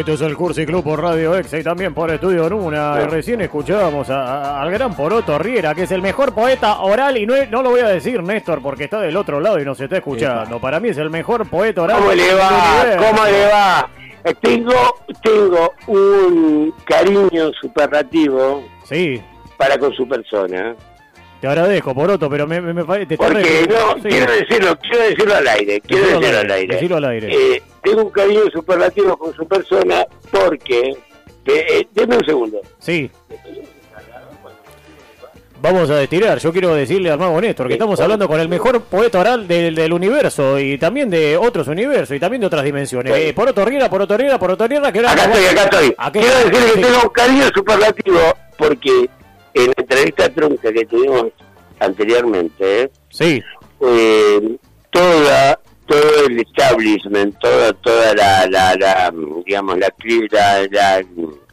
Esto es el Cursi Club por Radio Exa y también por Estudio Nuna. Y recién escuchábamos al gran Poroto Riera, que es el mejor poeta oral. Y no, no lo voy a decir, Néstor, porque está del otro lado y nos está escuchando. Para mí es el mejor poeta oral. ¿Cómo le va? ¿Cómo le va? Eh, Tengo, tengo un cariño superlativo Sí, para con su persona. Te agradezco, Poroto, pero me, me, me te Porque no, sí. quiero decirlo, quiero decirlo al aire, quiero decirlo al aire. decilo al aire. Eh, tengo un cariño superlativo con su persona porque, eh, eh, deme un segundo. Sí. Vamos a destirar. Yo quiero decirle al mago Néstor que estamos hablando con el mejor poeta oral del, del universo y también de otros universos y también de otras dimensiones. Sí. Eh, Poroto Riera, Poroto Riera, Poroto Riera, que ahora Acá estoy, acá estoy. Quiero decirle Sí. que tengo un cariño superlativo porque en la entrevista trunca que tuvimos anteriormente, ¿eh? Sí, eh, toda todo el establishment toda toda la, la, la digamos la la, la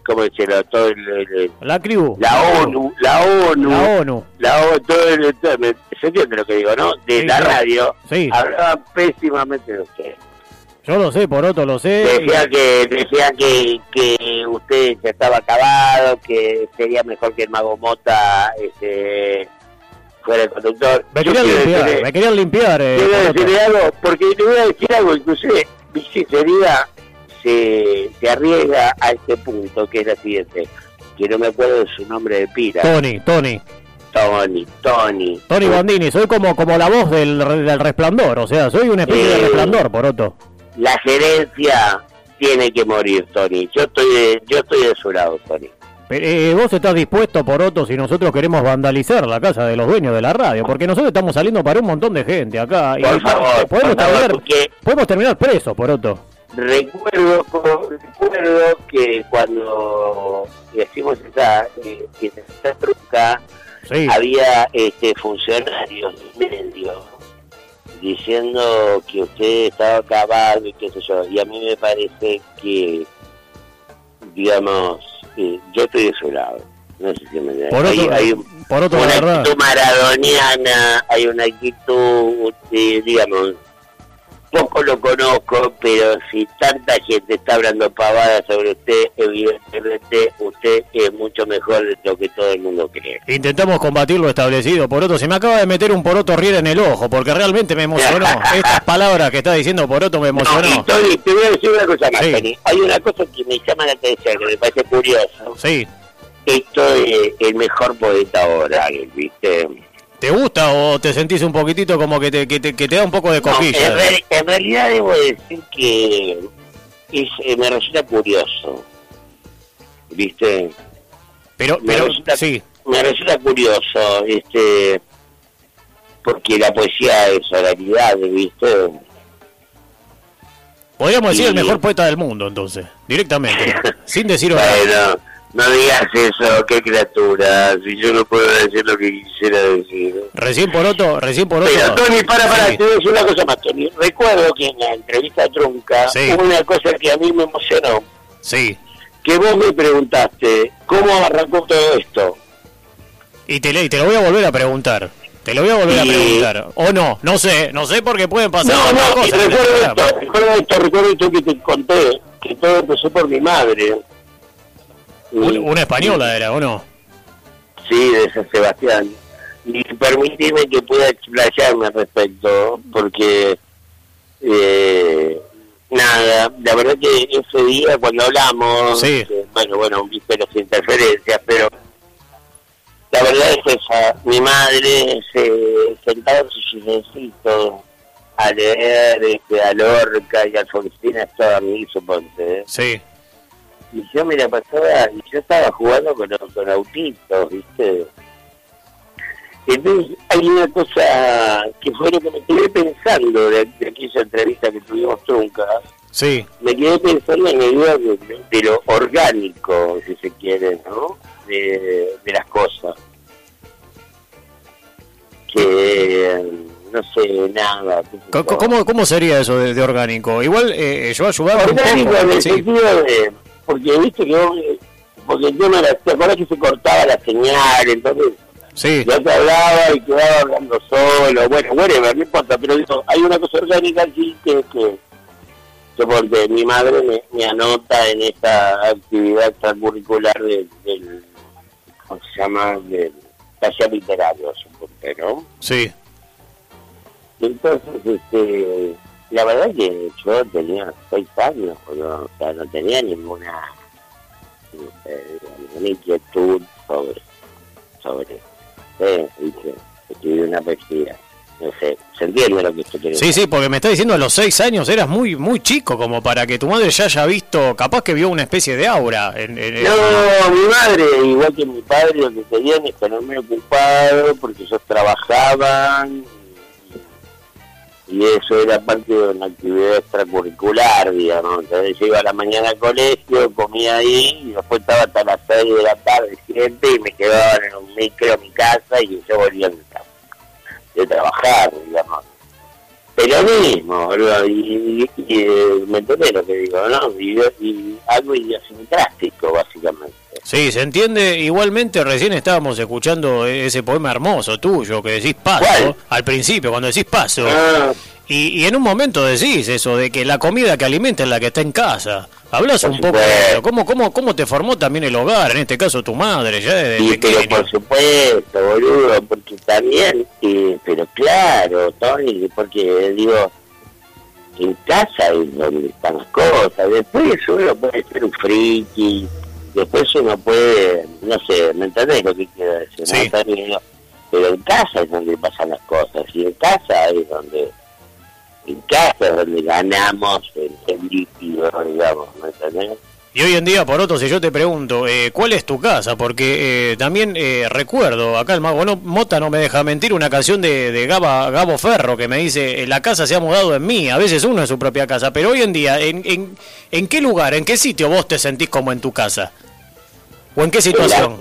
cómo decirlo todo el, el- la CRIU. la ONU la ONU La ONU. la ONU todo el todo- se entiende lo que digo no de Sí, la radio Sí. hablaban pésimamente de usted Yo lo sé, Poroto, lo sé. decía que decía que que usted ya estaba acabado que sería mejor que el mago Mota este fuera el conductor Me querían limpiar, decirle- me querían limpiar. eh, Quiero Poroto. decirle algo, porque le voy a decir algo, inclusive mi sinceridad se, se arriesga a este punto, que es la siguiente, que no me acuerdo de su nombre de pila, Tony, Tony. Tony, Tony. Tony Bandini, soy como, como la voz del, del resplandor, o sea, soy una especie de Eh. resplandor, Poroto. La gerencia tiene que morir, Tony. Yo estoy de, yo estoy de su lado, Tony. Pero, eh, vos estás dispuesto, Poroto, si nosotros queremos vandalizar la casa de los dueños de la radio, porque nosotros estamos saliendo para un montón de gente acá. y Por favor, podemos, por terminar, porque podemos terminar presos, Poroto. recuerdo, recuerdo que cuando decimos esa, eh, que esa truca, Sí, había este funcionarios del medio diciendo que usted estaba acabado y qué sé yo y a mí me parece que digamos eh, yo estoy de su lado no sé si me Poroto, hay, hay un- la una actitud maradoniana hay una actitud eh, digamos poco lo conozco, pero si tanta gente está hablando pavadas sobre usted, evidentemente usted es mucho mejor de lo que todo el mundo cree. Intentamos combatir lo establecido, Poroto. Se me acaba de meter un Poroto Riera en el ojo, porque realmente me emocionó. Estas palabras que está diciendo Poroto me No, emocionó. Tony, te voy a decir una cosa más, Sí. Tony. Hay una cosa que me llama la atención, que me parece curioso. Sí. Esto es el mejor poeta oral, ¿viste? ¿Te gusta o te sentís un poquitito como que te, que te, que te da un poco de No, cosquilla? en, real- en realidad debo decir que es, eh, me resulta curioso, ¿viste? pero, me pero, resulta- sí. Me resulta curioso, este, porque la poesía es oralidad, ¿viste? Podríamos decir el Y- mejor poeta del mundo, entonces. Directamente. sin decir otra. Bueno, no digas eso, qué criatura, si yo no puedo decir lo que quisiera decir. Recién Poroto, recién Poroto. Pero Tony, para, para, Sí. te voy a decir una cosa más, Tony. Recuerdo que en la entrevista trunca Sí. hubo una cosa que a mí me emocionó, Sí. que vos me preguntaste, ¿cómo arrancó todo esto? Y te, y te lo voy a volver a preguntar. Te lo voy a volver a preguntar. O no, no sé, no sé porque pueden pasar No, no, cosas. este recuerdo programa. esto, recuerdo esto, recuerdo esto que te conté, que todo empezó por mi madre. Un- Una española era, ¿o no? Sí, de San Sebastián. Y permíteme que pueda explayarme al respecto, porque, eh, nada, la verdad que ese día cuando hablamos, Sí. eh, bueno, bueno, viste las interferencias, pero la verdad es esa, mi madre se sentaba en su silloncito a leer este, a Lorca y a Alfonsina estaba mí, suponte, ¿eh? Sí. Y yo me la pasaba, y yo estaba jugando con, con autitos, ¿viste? Entonces hay una cosa que fue lo que me quedé pensando de, de aquella entrevista que tuvimos trunca, Sí. me quedé pensando en la idea de, de lo orgánico, si se quiere, ¿no? De, de las cosas. Que, no sé, nada. ¿Cómo, ¿Cómo sería eso de, de orgánico? Igual eh, yo ayudaba un Orgánico en el Sí. sentido de, porque viste que vos, eh, porque el tema era, ¿te que se cortaba la señal? Entonces Sí. yo te hablaba y quedaba hablando solo, bueno, whatever, no importa, pero digo, hay una cosa orgánica aquí que es que porque mi madre me, me anota en esta actividad extracurricular del, del ¿cómo se llama? del taller literario, supongo, ¿no? Sí. Entonces, este, la verdad que yo tenía seis años, no, o sea, no tenía ninguna, sé, ninguna inquietud sobre, sobre, eh, dije, escribí una poesía. No sé, se entiende lo que usted quiere Sí, sí, porque me está diciendo a los seis años eras muy muy chico como para que tu madre ya haya visto, capaz que vio una especie de aura. En, en- No, mi madre, igual que mi padre, lo que querían es tenerme ocupado porque ellos trabajaban y eso era parte de una actividad extracurricular, digamos. Entonces yo iba a la mañana al colegio, comía ahí y después estaba hasta las 6 de la tarde, 7 y me quedaban en un micro a mi casa y yo volvía a mi casa de trabajar, digamos. Pero mismo, boludo, y, y, y, eh, me entendés lo que digo, ¿no? Y, y algo idiosincrástico, básicamente. Sí, se entiende. Igualmente, recién estábamos escuchando ese poema hermoso tuyo que decís paso ¿Cuál? al principio, cuando decís paso. Ah, Y, y en un momento decís eso de que la comida que alimenta es la que está en casa. Hablas un poco de eso. ¿Cómo, cómo, ¿Cómo te formó también el hogar? En este caso, tu madre, ya desde pero por supuesto, boludo, porque también, eh, pero claro, Tony, porque digo, en casa es donde están las cosas, después uno puede ser un friki, después uno puede, no sé, ¿me entendés lo que quiero decir? Sí. pero en casa es donde pasan las cosas, y en casa es donde, en casa es donde ganamos el, el líquido, digamos, ¿me entendés? Y hoy en día, por otro, si yo te pregunto, eh, ¿cuál es tu casa? Porque eh, también eh, recuerdo, acá el mago no, Mota no me deja mentir, una canción de, de Gaba- Gabo Ferro que me dice, "Eh, la casa se ha mudado en mí, a veces uno es su propia casa, pero hoy en día, ¿en, en, en qué lugar, en qué sitio vos te sentís como en tu casa? ¿O en qué situación?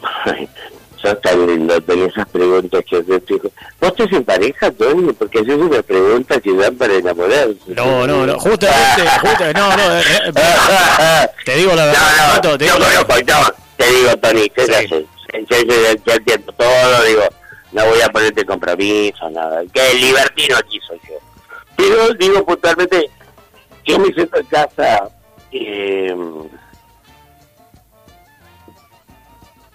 Ay, sos tan lindo, tenés esas preguntas que yo te digo. ¿Vos estás en pareja, Tony? Porque eso es una pregunta que dan para enamorarse. No, no, no, justamente, justamente no, no, eh, eh, te digo la verdad, No, no, te yo digo la- conozco, no, te digo, Tony, yo ya Sí. yo, yo- yo- yo entiendo todo, digo, no voy a ponerte compromiso, nada, que el libertino aquí soy yo. Pero digo puntualmente, yo me siento en casa eh,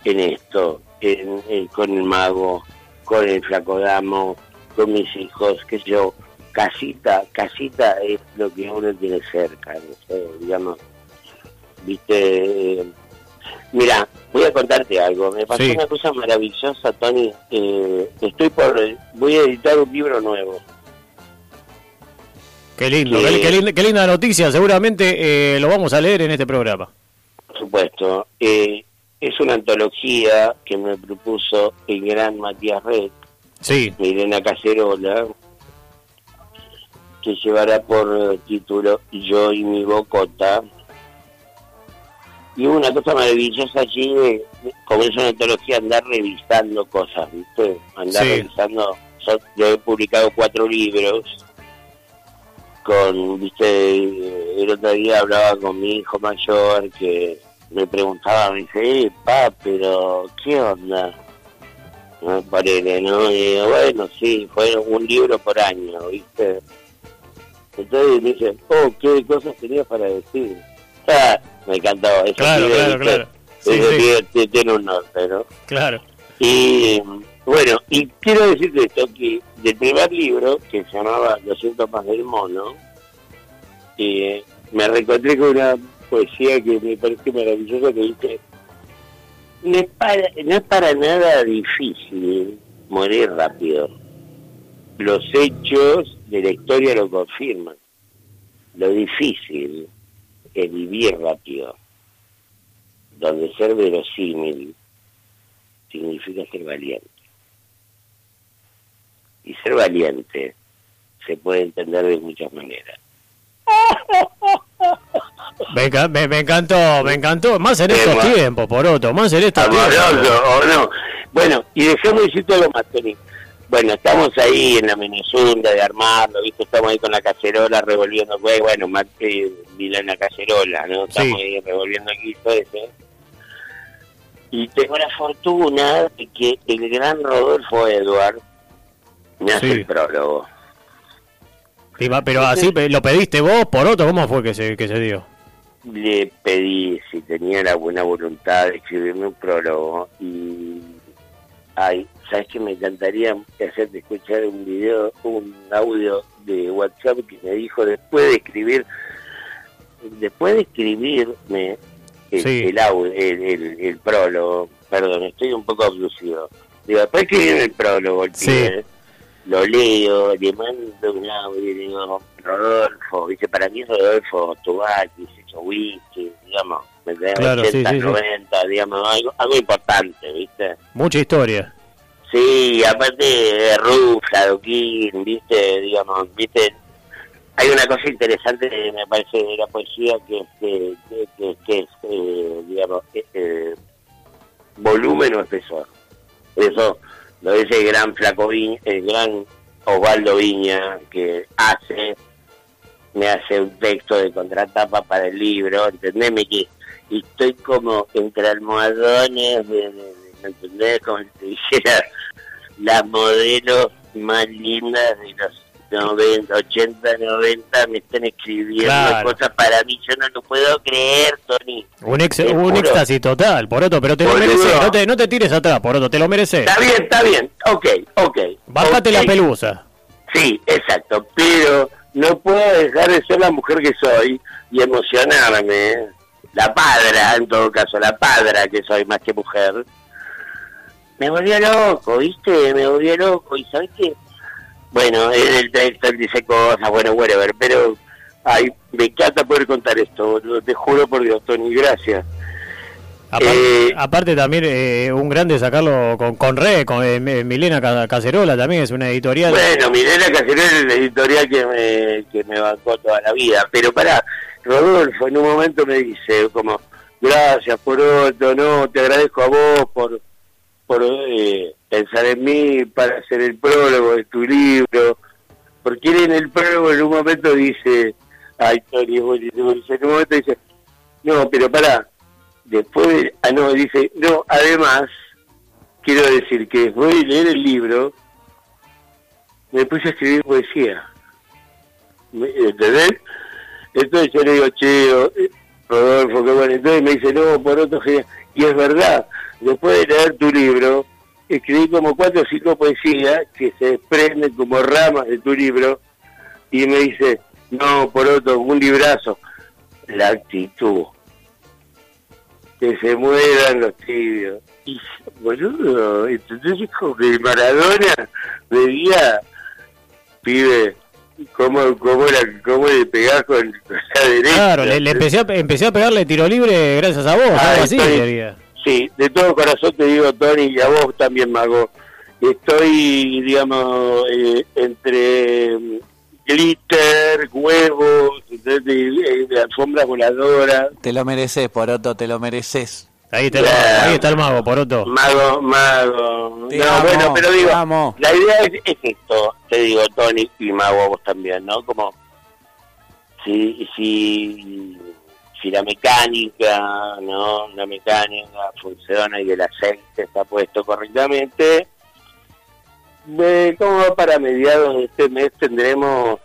en esto, en, en- con el mago, con el flacodamo, con mis hijos, que yo, casita, casita es lo que uno tiene cerca, no sé, digamos, viste, eh, mira, voy a contarte algo, me pasó Sí. una cosa maravillosa, Tony, eh, estoy por, voy a editar un libro nuevo, Qué lindo, que- qué, qué linda, qué linda noticia, seguramente eh, lo vamos a leer en este programa. por supuesto, eh, es una antología que me propuso el gran Matías Red, Sí, de Elena Cacerola, que llevará por título Yo y mi bocota. Y hubo una cosa maravillosa allí, como es una antología, andar revisando cosas, ¿viste? Andar Sí. revisando. Yo, yo he publicado cuatro libros con, ¿viste? El otro día hablaba con mi hijo mayor que me preguntaba, me dice, eh, pa, pero ¿qué onda? ¿no? Ponele, ¿no? Y digo, bueno, sí, fue un libro por año, ¿viste? Entonces me dice, oh, ¿qué cosas tenías para decir? Ah, me encantó, eso claro, sí, claro, claro. Sí, sí, tiene un norte, ¿no? claro. Y bueno, y quiero decirte esto, que del primer libro, que se llamaba Los síntomas del mono, eh, me reencontré con una poesía que me parece maravillosa que dice, no para, no es para nada difícil morir rápido. Los hechos de la historia lo confirman. Lo difícil es vivir rápido, donde ser verosímil significa ser valiente. Y ser valiente se puede entender de muchas maneras. Me, me, me encantó, me encantó. Más en estos bueno. tiempos, Poroto, más en estos tiempos. ¿o no? Bueno, y dejemos decirte algo más, Tony. Bueno, estamos ahí en la Menezunda de armarlo, ¿viste? Estamos ahí con la cacerola revolviendo, pues, bueno, más que en la cacerola, ¿no? Estamos Sí. ahí revolviendo aquí todo eso. Y tengo la fortuna de que el gran Rodolfo Edward me hace Sí. el prólogo. pero así lo pediste vos, por otro, ¿cómo fue que se, que se dio? Le pedí si tenía la buena voluntad de escribirme un prólogo y ay, sabes que me encantaría hacerte escuchar un video, un audio de WhatsApp que me dijo después de escribir, después de escribirme el, audio, el, el, prólogo, perdón, estoy un poco abducido. Digo, después de escribir el prólogo, el lo leo, le mando un audio y digo, Rodolfo, dice, para mí Rodolfo Tubati, whisky, digamos, me claro, 80, sí, 90, digamos, algo, algo importante, ¿viste? Mucha historia. Sí, aparte de Rufla, Doquín, ¿viste? Digamos, ¿viste? Hay una cosa interesante, me parece, de la poesía, que es, que, que, es eh, digamos, eh, volumen o espesor. Eso lo dice el gran Flaco el gran Osvaldo Viña, que hace, me hace un texto de contratapa para el libro, entendeme que estoy como entre almohadones, de, ¿me entendés? Como si dijera las modelos más lindas de los 90, 80, 90 me están escribiendo cosas para mí, yo no lo puedo creer, Tony. Un, ex, un éxtasis total, Poroto, pero te lo mereces, no te, no te tires atrás, Poroto, te lo mereces. Está bien, está bien, ok, ok. Bájate la pelusa. Sí, exacto, pero no puedo dejar de ser la mujer que soy y emocionarme. La padra, en todo caso, la padra que soy más que mujer. Me volvió loco, ¿viste? Me volvió loco. ¿Y sabes qué? Bueno, el texto dice cosas, bueno, whatever, pero ay, me encanta poder contar esto, te juro por Dios, Tony, gracias. Aparte, eh, también eh, un grande sacarlo con, con Re, con eh, Milena Cacerola también es una editorial. Bueno, Milena Cacerola es la editorial que me, que me bancó toda la vida, pero para Rodolfo en un momento me dice como, gracias por otro, no, te agradezco a vos por por eh, pensar en mí para hacer el prólogo de tu libro, porque él en el prólogo en un momento dice, ay, Tony, en un momento dice, no, pero para, después, ah, no, dice, no, además, quiero decir que después de leer el libro, me puse a escribir poesía. ¿Entendés? Entonces yo le digo, che, eh, Rodolfo, qué bueno. Entonces me dice, no, por otro, y es verdad, después de leer tu libro, escribí como cuatro o cinco poesías que se desprenden como ramas de tu libro y me dice, no, por otro, un librazo, la actitud, que se mueran los tibios. Y boludo, entonces dijo que Maradona veía, pibe, cómo, cómo, la, cómo le pegás con, la derecha. Claro, le, empecé, a, empecé a pegarle tiro libre gracias a vos, algo así, quería. Sí, de todo corazón te digo, Tony, y a vos también, Mago. Estoy, digamos, eh, entre glitter, huevos, de, de, alfombra voladora. Te lo mereces, Poroto, te lo mereces. Ahí está, ahí está el mago, Poroto. Mago, mago. no, bueno, pero digo, la idea es, es, esto, te digo, Tony y Mago, vos también, ¿no? Como, si, si si la mecánica, ¿no? La mecánica funciona y el aceite está puesto correctamente, de, como para mediados de este mes tendremos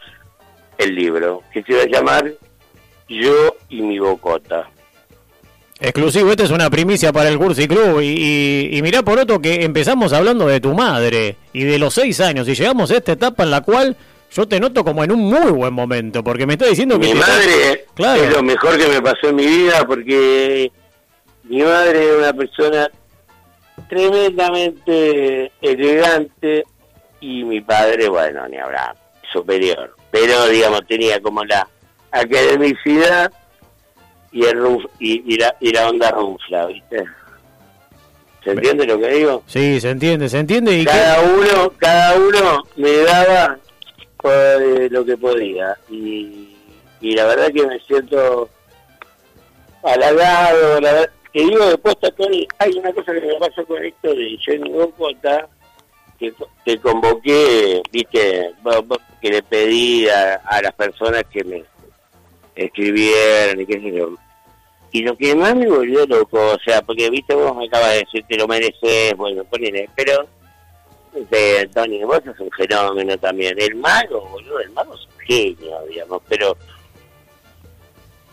el libro, que se va a llamar Yo y mi Bocota. Exclusivo, esta es una primicia para el Cursi Club. Y, y, mirá por otro que empezamos hablando de tu madre y de los seis años y llegamos a esta etapa en la cual yo te noto como en un muy buen momento, porque me está diciendo que... Mi madre es lo mejor que me pasó en mi vida, porque mi madre es una persona tremendamente elegante y mi padre, bueno, ni habrá, superior. Pero, digamos, tenía como la academicidad y, el y, la, y la onda rufla, ¿viste? ¿Se entiende lo que digo? Sí, se entiende, se entiende. Y cada uno, cada uno me daba lo que podía. Y, y la verdad que me siento halagado. La que digo después, Tony, hay una cosa que me pasó con esto de Jenny Bocota, que, que convoqué, viste, que le pedí a, las personas que me escribieran y qué sé yo. Y lo que más me volvió loco, o sea, porque viste, vos me acabas de decir, te lo mereces, bueno, ponele, pero de Tony, vos sos un fenómeno también. El mago, boludo, el mago es un genio, digamos, pero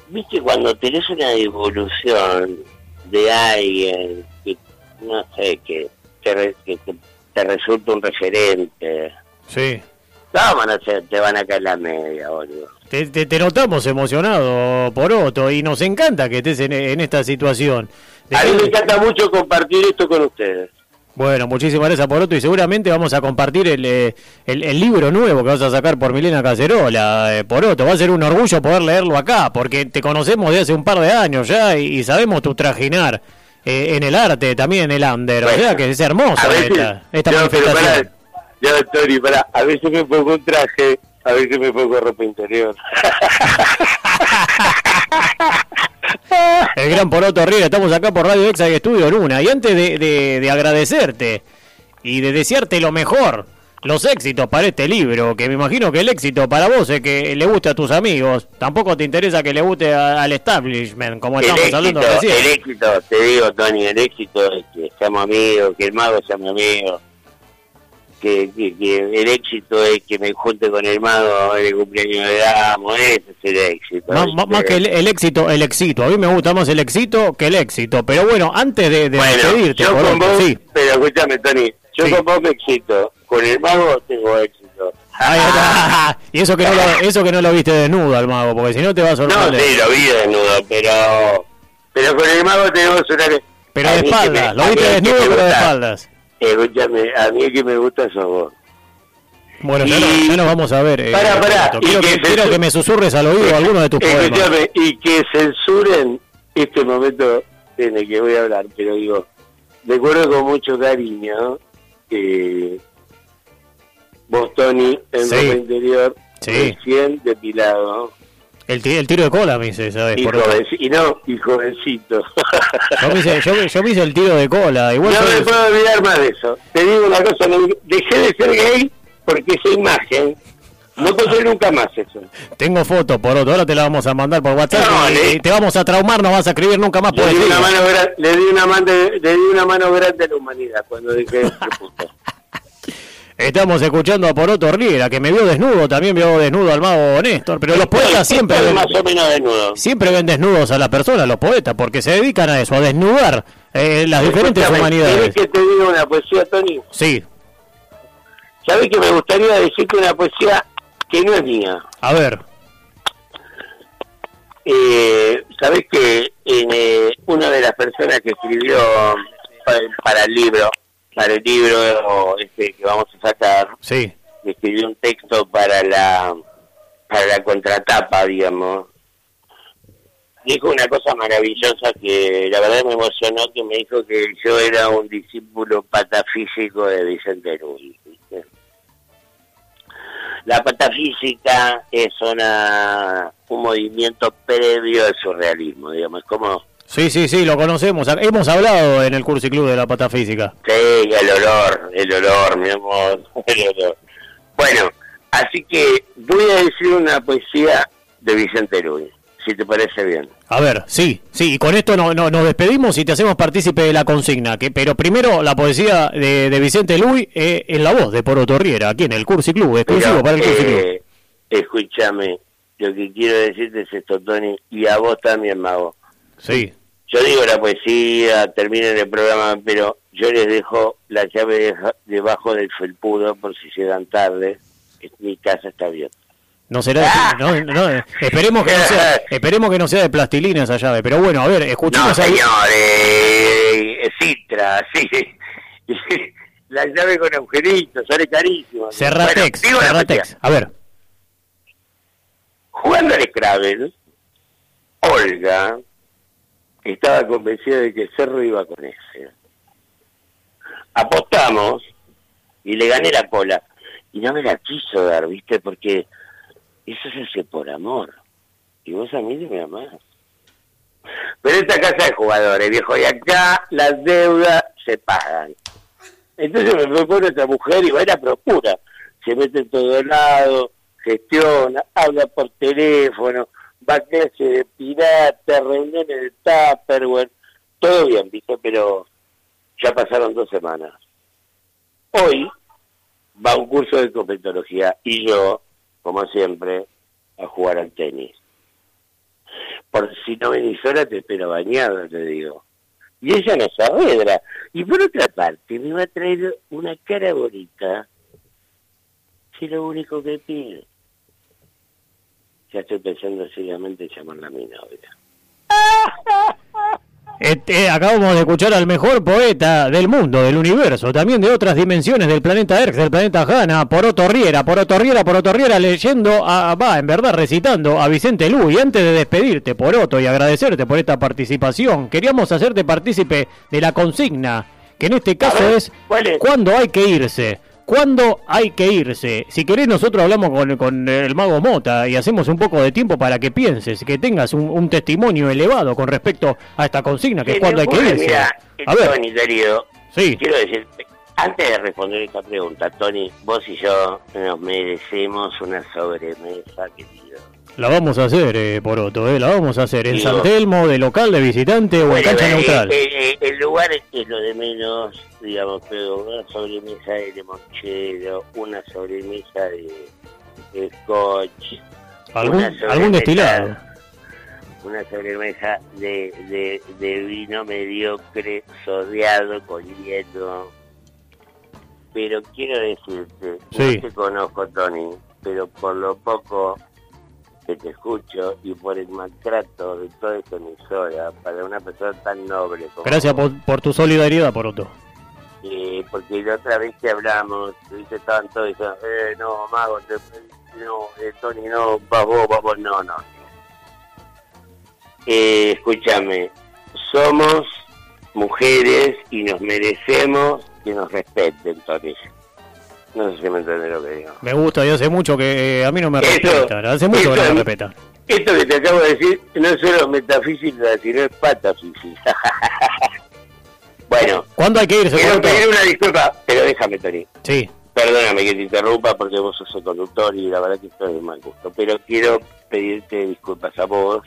viste cuando tenés una evolución de alguien que no sé que te, que te, resulta un referente. Sí. No van a te van a caer la media boludo. Te, te, notamos emocionado por otro y nos encanta que estés en, en esta situación. A mí me encanta mucho compartir esto con ustedes bueno, muchísimas gracias por otro y seguramente vamos a compartir el, eh, el, libro nuevo que vas a sacar por Milena Cacerola, eh, por otro. Va a ser un orgullo poder leerlo acá, porque te conocemos de hace un par de años ya y, sabemos tu trajinar eh, en el arte, también en el under. o sea que es hermoso esta, esta manifestación. ya, Tori, para, a veces me pongo un traje, a veces me pongo ropa interior. El gran Poroto Riera, estamos acá por Radio Exa y Estudio Luna. Y antes de, agradecerte y de desearte lo mejor, los éxitos para este libro, que me imagino que el éxito para vos es que le guste a tus amigos, tampoco te interesa que le guste al establishment, como estamos hablando recién. El éxito, te digo, Tony, el éxito es que seamos amigos, que el mago sea mi amigo que, el éxito es que me junte con el mago en el cumpleaños de Damo, ese es el éxito. Más, que el, éxito, el éxito. A mí me gusta más el éxito que el éxito. Pero bueno, antes de, de despedirte, yo con vos, sí. pero escúchame, Tony, yo con vos me excito, con el mago tengo éxito. y eso que, no lo, eso que no lo viste desnudo al mago, porque si no te vas a sorprender. No, sí, lo vi desnudo, pero, pero con el mago tenemos una... Pero de espaldas, lo viste desnudo, pero de espaldas. Escúchame, a mí que me gusta eso vos. Bueno, ya, nos vamos a ver. Eh, quiero, que, quiero que, me susurres al oído alguno de tus poemas. Y que censuren este momento en el que voy a hablar, pero digo, recuerdo con mucho cariño que vos, Tony, en sí. interior, sí. recién depilado, el, el, tiro de cola me hice, ¿sabes? Y, y no, y jovencito. Yo me, hice, yo, yo me hice el tiro de cola. Igual no me puedo olvidar más de eso. Te digo una cosa, dejé de ser gay porque esa imagen no puedo nunca más eso. Tengo fotos por otro, ahora te la vamos a mandar por WhatsApp y, te vamos a traumar, no vas a escribir nunca más le di, una mano, le, di una mano, le di una mano grande a la humanidad cuando dije Estamos escuchando a Poroto Riera, que me vio desnudo, también vio desnudo al mago Néstor, pero los poetas siempre ven, más o menos desnudo. siempre ven desnudos a las personas, los poetas, porque se dedican a eso, a desnudar eh, las diferentes humanidades. ¿Quieres que te diga una poesía, Tony? Sí. ¿Sabes que me gustaría decirte una poesía que no es mía? A ver. Eh, ¿Sabes que eh, una de las personas que escribió para el libro para el libro este, que vamos a sacar, sí. escribí un texto para la, para la contratapa, digamos. Dijo una cosa maravillosa que la verdad me emocionó, que me dijo que yo era un discípulo patafísico de Vicente Luis. La patafísica es una, un movimiento previo al surrealismo, digamos, es como Sí, sí, sí, lo conocemos. Hemos hablado en el curso y club de la patafísica. Sí, el olor, el olor, mi amor, el olor. Bueno, así que voy a decir una poesía de Vicente Luis, si te parece bien. A ver, sí, sí, y con esto no, nos despedimos y te hacemos partícipe de la consigna. que Pero primero la poesía de, Vicente Luis eh, en la voz de Poro Torriera, aquí en el curso y club, exclusivo para el curso y club. Eh, escúchame, lo que quiero decirte es esto, Tony, y a vos también, Mago Sí. Yo digo la poesía, terminen el programa, pero yo les dejo la llave debajo del felpudo por si llegan tarde. Mi casa está abierta. No será, ¡Ah! no, no, esperemos que no sea, esperemos que no sea de plastilina esa llave, pero bueno, a ver, escuchemos no, señor, eh, Citra, sí, la llave con agujeritos, sale carísimo. Cerratex, Cerratex, a ver. Jugando al Scrabble, Olga, estaba convencida de que Cerro iba con ese. Apostamos y le gané la cola. Y no me la quiso dar, ¿viste? Porque eso se hace por amor. Y vos a mí no me amás. Pero esta casa de jugadores, viejo, y acá las deudas se pagan. Entonces me propone otra mujer y va a la procura. Se mete en todo lado, gestiona, habla por teléfono, va a clase de pirata, reuniones de Tupperware, todo bien, ¿viste? Pero ya pasaron dos semanas. Hoy va un curso de cosmetología y yo como siempre, a jugar al tenis. Por si no venís sola, te espero bañado, te digo. Y ella no sabe, Y por otra parte, me va a traer una cara bonita. Si lo único que pido. Ya estoy pensando seriamente en llamarla a mi novia. Este, acabamos de escuchar al mejor poeta del mundo, del universo, también de otras dimensiones del planeta Erx, del planeta Hanna, por Riera, por Riera, por Riera, leyendo, a, va, en verdad, recitando a Vicente Lu. Y antes de despedirte, Poroto, y agradecerte por esta participación, queríamos hacerte partícipe de la consigna, que en este caso es, es? ¿cuándo hay que irse? ¿Cuándo hay que irse? Si querés, nosotros hablamos con, el mago Mota y hacemos un poco de tiempo para que pienses, que tengas un, testimonio elevado con respecto a esta consigna, que es cuándo hay que irse. Mira, a ver. Tony, querido, sí. quiero decir, antes de responder esta pregunta, Tony, vos y yo nos merecemos una sobremesa, querido. La vamos a hacer, eh, Poroto, eh, la vamos a hacer en San Telmo, de local, de visitante o en cancha eh, neutral. Eh, eh, el lugar es lo de menos, digamos, pero una sobremesa de limonchero, una sobremesa de, scotch. ¿Algún, ¿Algún destilado? Una sobremesa de, de, de vino mediocre, sodeado con hielo. Pero quiero decirte, no te conozco, Tony, pero por lo poco que te escucho y por el maltrato de toda esta emisora para una persona tan noble como Gracias por, tu solidaridad, por otro. Eh, porque la otra vez que hablamos, dice tanto, dice, eh, no, Mago, no, eh, Tony, no, vamos, vamos, no, no. Eh, escúchame, somos mujeres y nos merecemos que nos respeten, Tony. No sé si me entiendes lo que digo. Me gusta, y hace mucho que eh, a mí no me respetan. Hace mucho que no me respetan. Esto que te acabo de decir no es solo metafísica, sino es patafísica. bueno. ¿Cuándo hay que irse? Quiero pedir una disculpa, pero déjame, Tony. Sí. Perdóname que te interrumpa porque vos sos el conductor y la verdad que estoy de mal gusto. Pero quiero pedirte disculpas a vos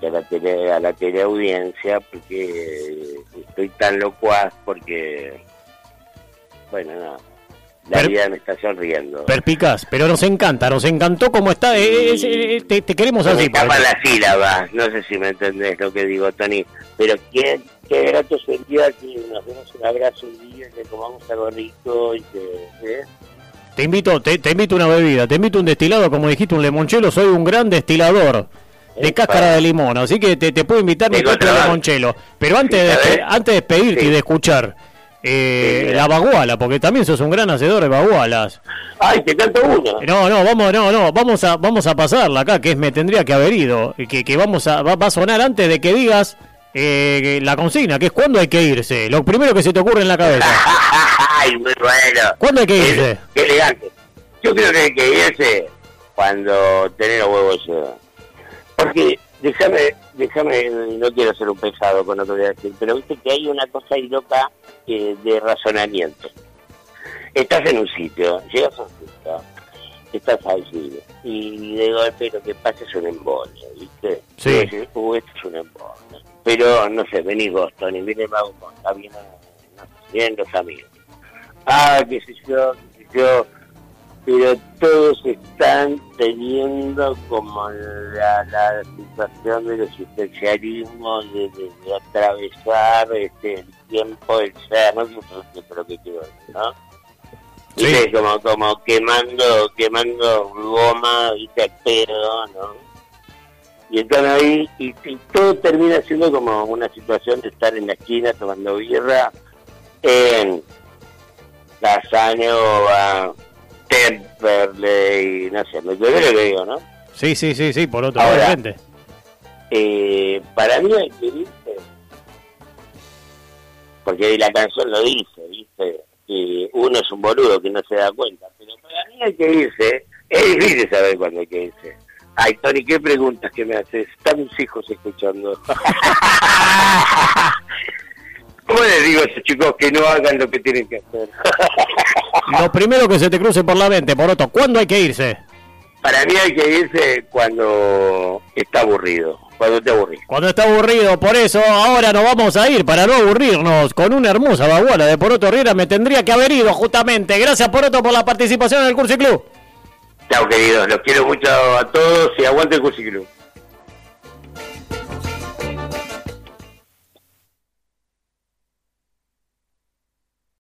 y a la, tele, a la teleaudiencia porque estoy tan locuaz porque... Bueno, nada la vida me está sonriendo. Perpicaz, pero nos encanta, nos encantó como está. Eh, eh, te, queremos así. Me la sílaba, no sé si me entendés lo que digo, Tony. Pero qué, qué grato sería que nos demos un abrazo un día, que comamos algo rico y que. ¿eh? Te invito, te, te invito una bebida, te invito un destilado, como dijiste, un limonchelo. Soy un gran destilador de cáscara de limón, así que te, te puedo invitar mi propio limonchelo. Pero antes de, antes de despedirte y de escuchar eh, la baguala, porque también sos un gran hacedor de bagualas. Ay, te canto una. No, no, vamos, no, no, vamos a, vamos a pasarla acá, que es me tendría que haber ido, que, que vamos a, va, a sonar antes de que digas eh, la consigna, que es cuándo hay que irse, lo primero que se te ocurre en la cabeza. Ay, muy bueno. ¿Cuándo hay que irse? Qué, elegante. Yo creo que hay que irse cuando tener los huevos Porque déjame, déjame, no quiero ser un pesado con lo que voy a decir, pero viste que hay una cosa ahí loca eh, de razonamiento. Estás en un sitio, llegas a un sitio, estás allí, y de golpe lo que pasa es un embole, ¿viste? Sí. Decir, uh, esto es un embole. Pero, no sé, vení Boston y viene Mago está bien, no, bien los amigos. Ah, qué sé yo, qué sé yo pero todos están teniendo como la, la situación del existencialismo de, de, atravesar este, el tiempo del ser, no sé lo que quiero decir, ¿no? Sí. como, como quemando, quemando goma, viste, pedo, ¿no? Y están ahí, y, todo termina siendo como una situación de estar en la esquina tomando birra en Casanova, Temperley, no sé, me lo que digo, ¿no? Sí, sí, sí, sí, por otro lado. Eh, para mí hay que irse, porque la canción lo dice, ¿viste? Que uno es un boludo que no se da cuenta, pero para mí hay que irse, es difícil saber cuándo hay que irse. Ay, Tony, ¿qué preguntas que me haces? Están mis hijos escuchando. ¿Cómo les digo a esos chicos que no hagan lo que tienen que hacer? lo primero que se te cruce por la mente, por otro, ¿cuándo hay que irse? Para mí hay que irse cuando está aburrido, cuando te aburrís. Cuando está aburrido, por eso ahora nos vamos a ir para no aburrirnos con una hermosa baguala de Poroto Riera. Me tendría que haber ido justamente. Gracias Poroto por la participación en el Curso Club. Chao, queridos. Los quiero mucho a todos y aguante el Club.